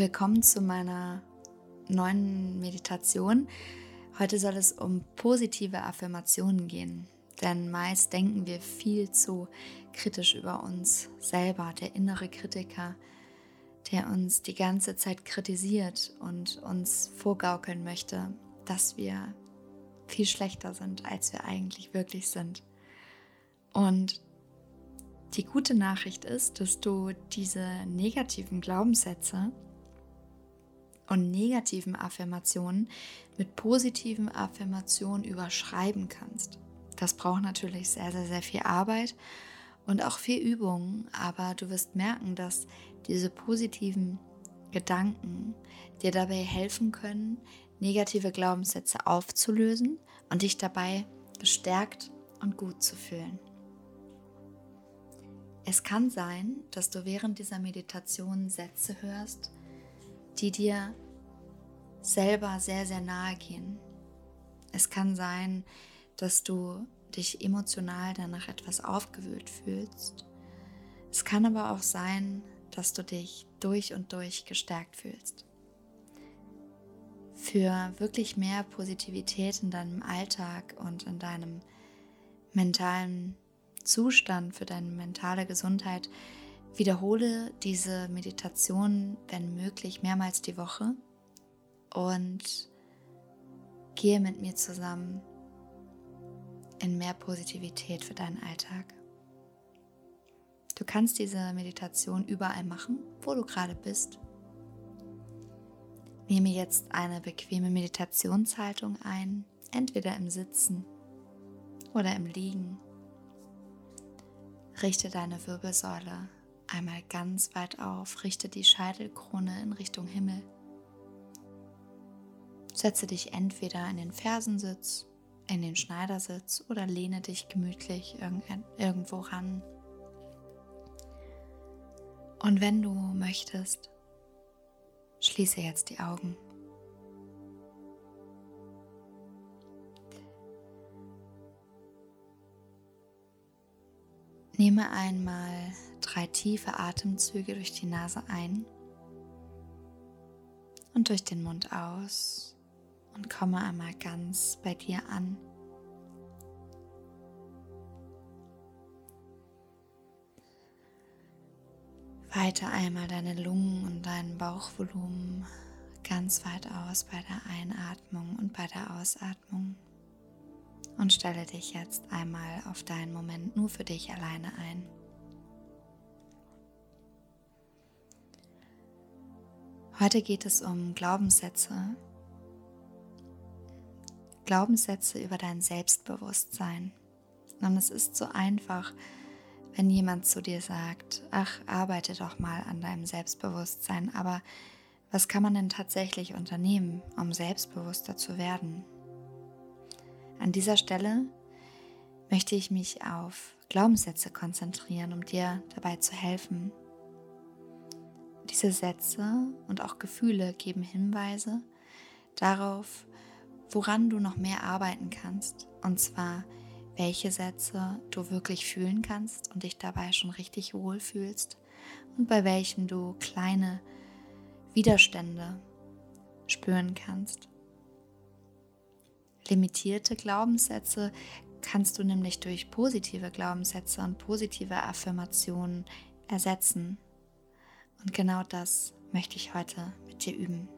Willkommen zu meiner neuen Meditation. Heute soll es um positive Affirmationen gehen, denn meist denken wir viel zu kritisch über uns selber, der innere Kritiker, der uns die ganze Zeit kritisiert und uns vorgaukeln möchte, dass wir viel schlechter sind, als wir eigentlich wirklich sind. Und die gute Nachricht ist, dass du diese negativen Glaubenssätze und negativen Affirmationen mit positiven Affirmationen überschreiben kannst. Das braucht natürlich sehr, sehr, sehr viel Arbeit und auch viel Übung, aber du wirst merken, dass diese positiven Gedanken dir dabei helfen können, negative Glaubenssätze aufzulösen und dich dabei gestärkt und gut zu fühlen. Es kann sein, dass du während dieser Meditation Sätze hörst, die dir selber sehr, sehr nahe gehen. Es kann sein, dass du dich emotional danach etwas aufgewühlt fühlst. Es kann aber auch sein, dass du dich durch und durch gestärkt fühlst. Für wirklich mehr Positivität in deinem Alltag und in deinem mentalen Zustand, für deine mentale Gesundheit, wiederhole diese Meditation, wenn möglich, mehrmals die Woche und gehe mit mir zusammen in mehr Positivität für deinen Alltag. Du kannst diese Meditation überall machen, wo du gerade bist. Nehme jetzt eine bequeme Meditationshaltung ein, entweder im Sitzen oder im Liegen. Richte deine Wirbelsäule einmal ganz weit auf, richte die Scheitelkrone in Richtung Himmel. Setze dich entweder in den Fersensitz, in den Schneidersitz oder lehne dich gemütlich irgendwo ran. Und wenn du möchtest, schließe jetzt die Augen. Nehme einmal drei tiefe Atemzüge durch die Nase ein und durch den Mund aus und komme einmal ganz bei dir an. Weite einmal deine Lungen und dein Bauchvolumen ganz weit aus bei der Einatmung und bei der Ausatmung und stelle dich jetzt einmal auf deinen Moment nur für dich alleine ein. Heute geht es um Glaubenssätze. Glaubenssätze über dein Selbstbewusstsein. Und es ist so einfach, wenn jemand zu dir sagt, ach, arbeite doch mal an deinem Selbstbewusstsein, aber was kann man denn tatsächlich unternehmen, um selbstbewusster zu werden? An dieser Stelle möchte ich mich auf Glaubenssätze konzentrieren, um dir dabei zu helfen. Diese Sätze und auch Gefühle geben Hinweise darauf, woran du noch mehr arbeiten kannst. Und zwar, welche Sätze du wirklich fühlen kannst und dich dabei schon richtig wohl fühlst und bei welchen du kleine Widerstände spüren kannst. Limitierte Glaubenssätze kannst du nämlich durch positive Glaubenssätze und positive Affirmationen ersetzen. Und genau das möchte ich heute mit dir üben.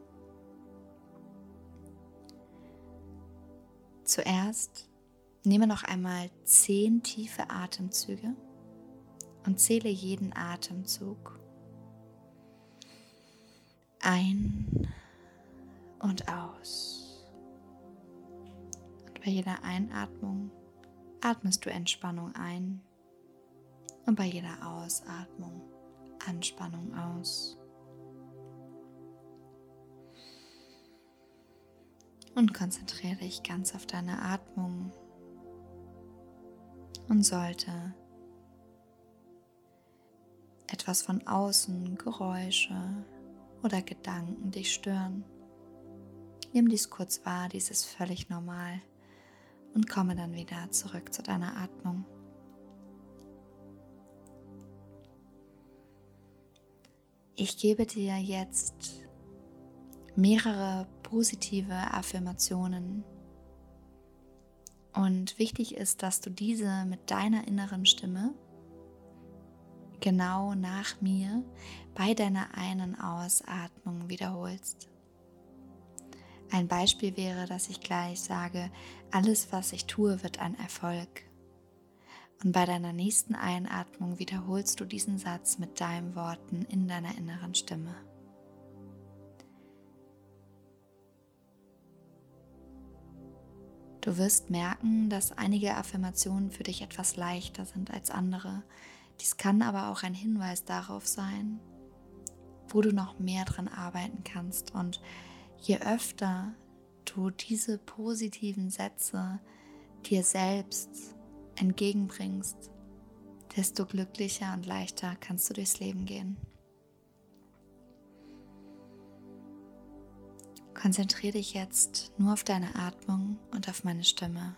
Zuerst nehme noch einmal zehn tiefe Atemzüge und zähle jeden Atemzug ein und aus. Bei jeder Einatmung atmest du Entspannung ein und bei jeder Ausatmung Anspannung aus. Und konzentriere dich ganz auf deine Atmung. Und sollte etwas von außen, Geräusche oder Gedanken dich stören, nimm dies kurz wahr, dies ist völlig normal und komme dann wieder zurück zu deiner Atmung. Ich gebe dir jetzt mehrere positive Affirmationen. Und wichtig ist, dass du diese mit deiner inneren Stimme genau nach mir bei deiner Ein- und Ausatmung wiederholst. Ein Beispiel wäre, dass ich gleich sage, alles, was ich tue, wird ein Erfolg. Und bei deiner nächsten Einatmung wiederholst du diesen Satz mit deinen Worten in deiner inneren Stimme. Du wirst merken, dass einige Affirmationen für dich etwas leichter sind als andere. Dies kann aber auch ein Hinweis darauf sein, wo du noch mehr dran arbeiten kannst und je öfter du diese positiven Sätze dir selbst entgegenbringst, desto glücklicher und leichter kannst du durchs Leben gehen. Konzentriere dich jetzt nur auf deine Atmung und auf meine Stimme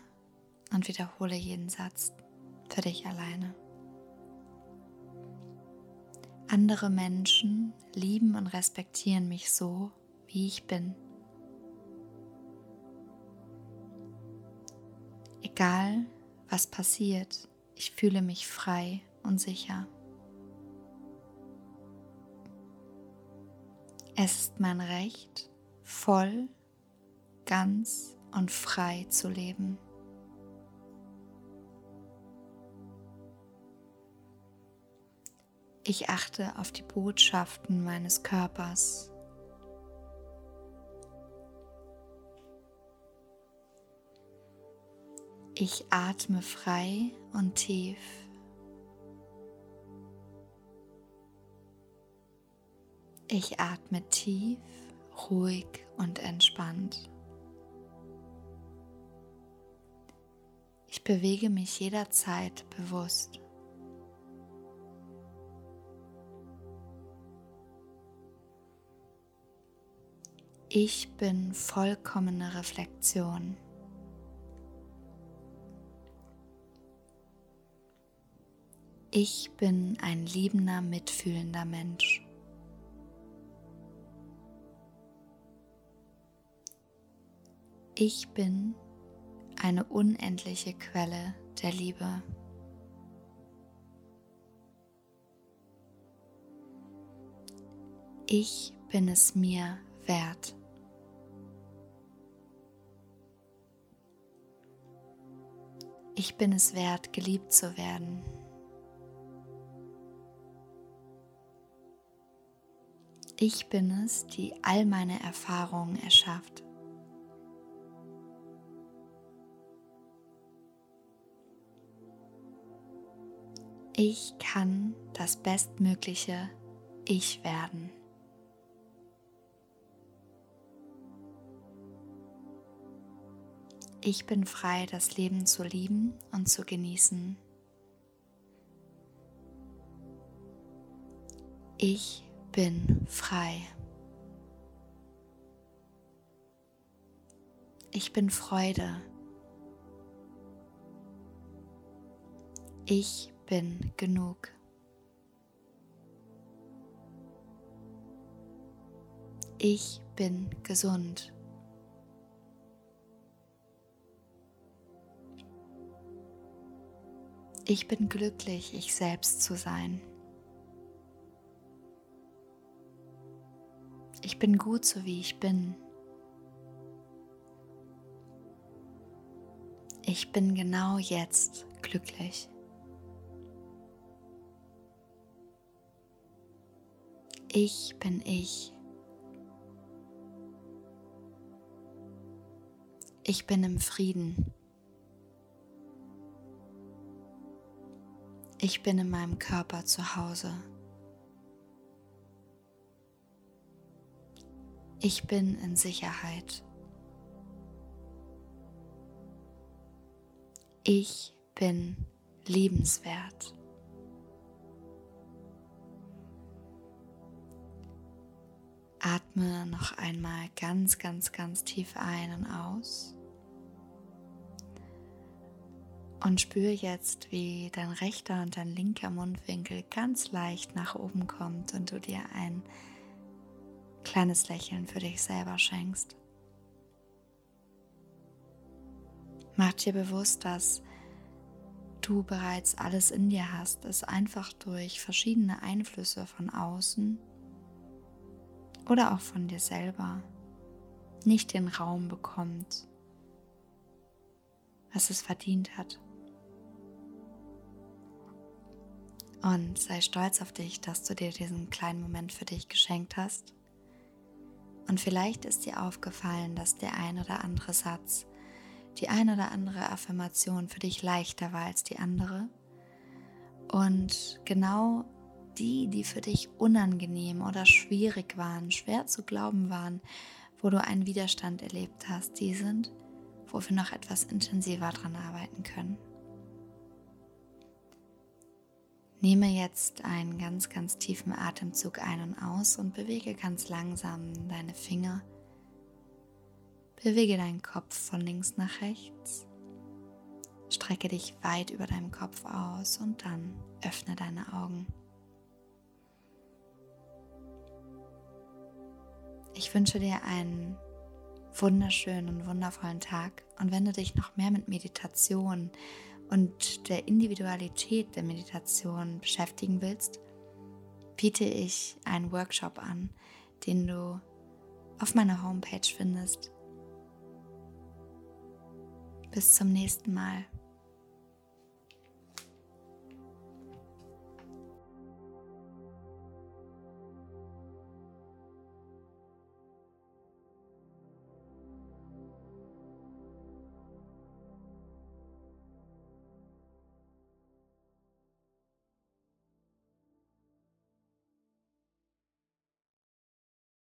und wiederhole jeden Satz für dich alleine. Andere Menschen lieben und respektieren mich so, wie ich bin. Egal, was passiert, ich fühle mich frei und sicher. Es ist mein Recht, voll, ganz und frei zu leben. Ich achte auf die Botschaften meines Körpers Ich atme frei und tief. Ich atme tief, ruhig und entspannt. Ich bewege mich jederzeit bewusst. Ich bin vollkommene Reflexion. Ich bin ein liebender, mitfühlender Mensch. Ich bin eine unendliche Quelle der Liebe. Ich bin es mir wert. Ich bin es wert, geliebt zu werden. Ich bin es, die all meine Erfahrungen erschafft. Ich kann das bestmögliche Ich werden. Ich bin frei, das Leben zu lieben und zu genießen. Ich bin frei. Ich bin Freude. Ich bin genug. Ich bin gesund. Ich bin glücklich, ich selbst zu sein. Ich bin gut so wie ich bin. Ich bin genau jetzt glücklich. Ich bin ich. Ich bin im Frieden. Ich bin in meinem Körper zu Hause. Ich bin in Sicherheit. Ich bin liebenswert. Atme noch einmal ganz, ganz, ganz tief ein und aus. Und spüre jetzt, wie dein rechter und dein linker Mundwinkel ganz leicht nach oben kommt und du dir ein kleines Lächeln für dich selber schenkst. Mach dir bewusst, dass du bereits alles in dir hast, es einfach durch verschiedene Einflüsse von außen oder auch von dir selber nicht den Raum bekommt, was es verdient hat. Und sei stolz auf dich, dass du dir diesen kleinen Moment für dich geschenkt hast. Und vielleicht ist dir aufgefallen, dass der ein oder andere Satz, die ein oder andere Affirmation für dich leichter war als die andere. Und genau die, die für dich unangenehm oder schwierig waren, schwer zu glauben waren, wo du einen Widerstand erlebt hast, die sind, wo wir noch etwas intensiver dran arbeiten können. Nehme jetzt einen ganz, ganz tiefen Atemzug ein und aus und bewege ganz langsam deine Finger. Bewege deinen Kopf von links nach rechts. Strecke dich weit über deinem Kopf aus und dann öffne deine Augen. Ich wünsche dir einen wunderschönen und wundervollen Tag und wenn du dich noch mehr mit Meditation und der Individualität der Meditation beschäftigen willst, biete ich einen Workshop an, den du auf meiner Homepage findest. Bis zum nächsten Mal.